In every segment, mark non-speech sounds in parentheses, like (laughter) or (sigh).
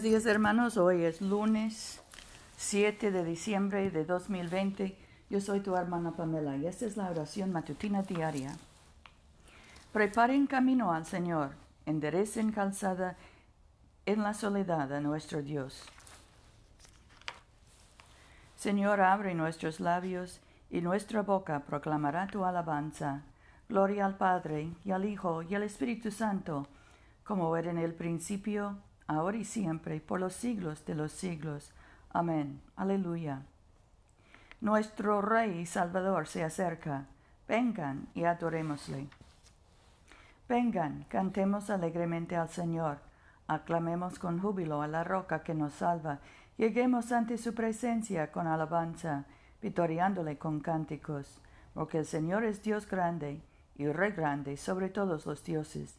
Buenos días hermanos, hoy es lunes 7 de diciembre de 2020. Yo soy tu hermana Pamela y esta es la oración matutina diaria. Preparen camino al Señor, enderecen calzada en la soledad a nuestro Dios. Señor, abre nuestros labios y nuestra boca proclamará tu alabanza. Gloria al Padre y al Hijo y al Espíritu Santo, como era en el principio, ahora y siempre, por los siglos de los siglos. Amén. Aleluya. Nuestro Rey y Salvador se acerca. Vengan y adorémosle. Vengan, cantemos alegremente al Señor. Aclamemos con júbilo a la roca que nos salva. Lleguemos ante su presencia con alabanza, vitoriándole con cánticos. Porque el Señor es Dios grande y Rey grande sobre todos los dioses.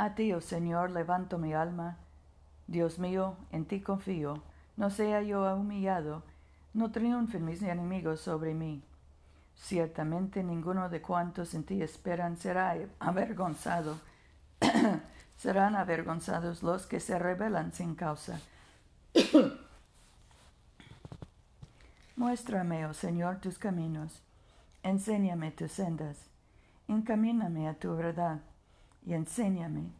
A ti, oh Señor, levanto mi alma. Dios mío, en ti confío. No sea yo humillado, no triunfen mis enemigos sobre mí. Ciertamente ninguno de cuantos en ti esperan será avergonzado. (coughs) Serán avergonzados los que se rebelan sin causa. (coughs) Muéstrame, oh Señor, tus caminos. Enséñame tus sendas. Encamíname a tu verdad y enséñame,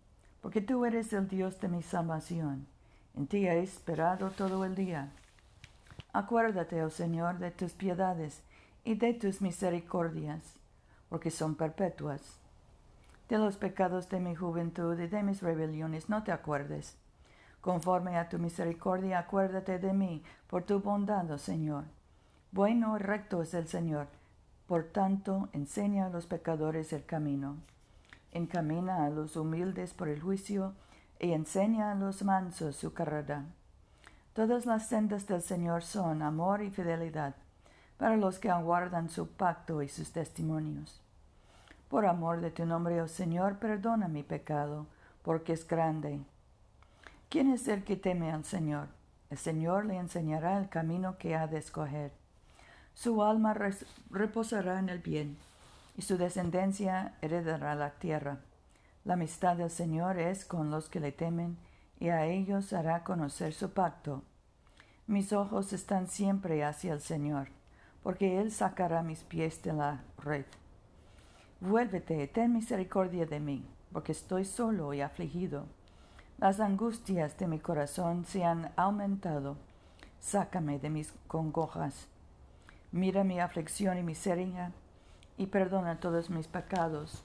porque tú eres el Dios de mi salvación. En ti he esperado todo el día. Acuérdate, oh Señor, de tus piedades y de tus misericordias, porque son perpetuas. De los pecados de mi juventud y de mis rebeliones no te acuerdes. Conforme a tu misericordia, acuérdate de mí, por tu bondad, oh Señor. Bueno y recto es el Señor, por tanto, enseña a los pecadores el camino encamina a los humildes por el juicio y enseña a los mansos su carrera. Todas las sendas del Señor son amor y fidelidad para los que aguardan su pacto y sus testimonios. Por amor de tu nombre, oh Señor, perdona mi pecado, porque es grande. ¿Quién es el que teme al Señor? El Señor le enseñará el camino que ha de escoger. Su alma reposará en el bien y su descendencia heredará la tierra. La amistad del Señor es con los que le temen, y a ellos hará conocer su pacto. Mis ojos están siempre hacia el Señor, porque Él sacará mis pies de la red. Vuélvete, ten misericordia de mí, porque estoy solo y afligido. Las angustias de mi corazón se han aumentado. Sácame de mis congojas. Mira mi aflicción y miseria y perdona todos mis pecados.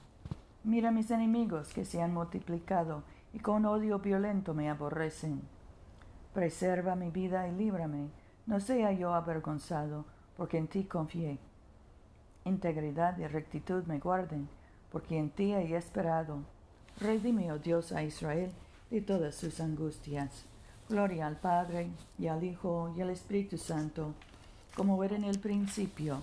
Mira mis enemigos que se han multiplicado y con odio violento me aborrecen. Preserva mi vida y líbrame, no sea yo avergonzado, porque en ti confié. Integridad y rectitud me guarden, porque en ti he esperado. Redime, oh Dios, a Israel de todas sus angustias. Gloria al Padre, y al Hijo, y al Espíritu Santo, como era en el principio,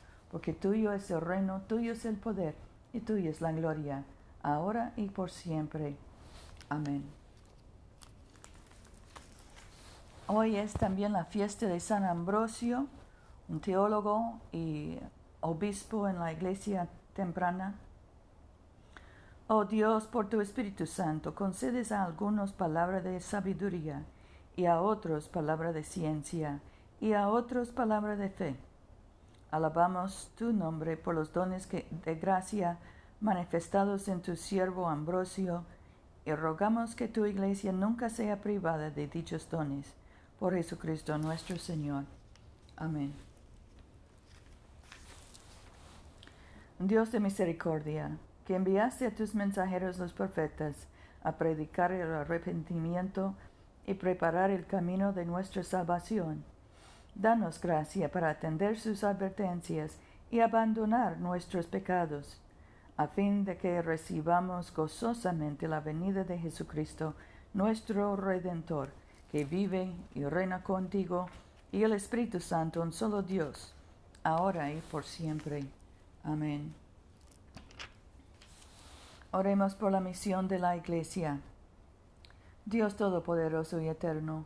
porque tuyo es el reino, tuyo es el poder y tuya es la gloria, ahora y por siempre. Amén. Hoy es también la fiesta de San Ambrosio, un teólogo y obispo en la iglesia temprana. Oh Dios, por tu Espíritu Santo, concedes a algunos palabra de sabiduría, y a otros palabra de ciencia, y a otros palabra de fe Alabamos tu nombre por los dones de gracia manifestados en tu siervo Ambrosio y rogamos que tu iglesia nunca sea privada de dichos dones. Por Jesucristo nuestro Señor. Amén. Dios de misericordia, que enviaste a tus mensajeros los profetas a predicar el arrepentimiento y preparar el camino de nuestra salvación, danos gracia para atender sus advertencias y abandonar nuestros pecados a fin de que recibamos gozosamente la venida de Jesucristo, nuestro Redentor, que vive y reina contigo, y el Espíritu Santo, un solo Dios, ahora y por siempre. Amén. Oremos por la misión de la Iglesia. Dios Todopoderoso y Eterno,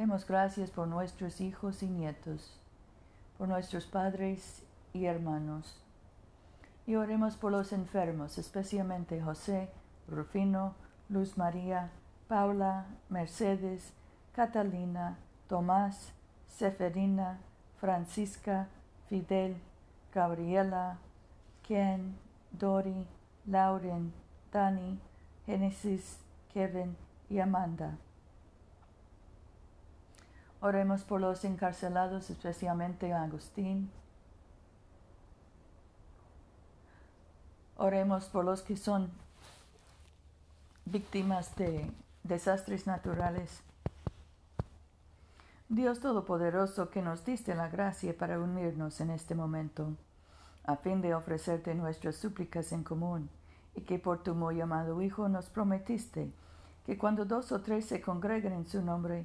Demos gracias por nuestros hijos y nietos, por nuestros padres y hermanos. Y oremos por los enfermos, especialmente José, Rufino, Luz María, Paula, Mercedes, Catalina, Tomás, Seferina, Francisca, Fidel, Gabriela, Ken, Dori, Lauren, Dani, Genesis, Kevin y Amanda. Oremos por los encarcelados, especialmente Agustín, Oremos por los que son víctimas de desastres naturales. Dios Todopoderoso, que nos diste la gracia para unirnos en este momento, a fin de ofrecerte nuestras súplicas en común, y que por tu muy amado Hijo nos prometiste que cuando dos o tres se congreguen en su nombre,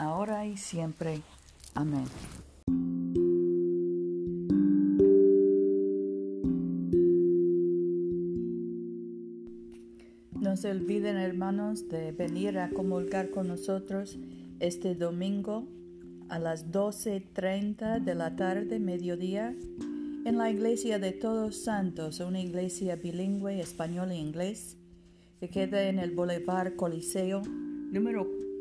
ahora y siempre. Amén. No se olviden, hermanos, de venir a comulgar con nosotros este domingo a las 12.30 de la tarde, mediodía, en la iglesia de Todos Santos, una iglesia bilingüe, español e inglés, que queda en el Boulevard Coliseo, número